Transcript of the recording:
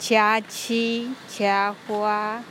车市车花。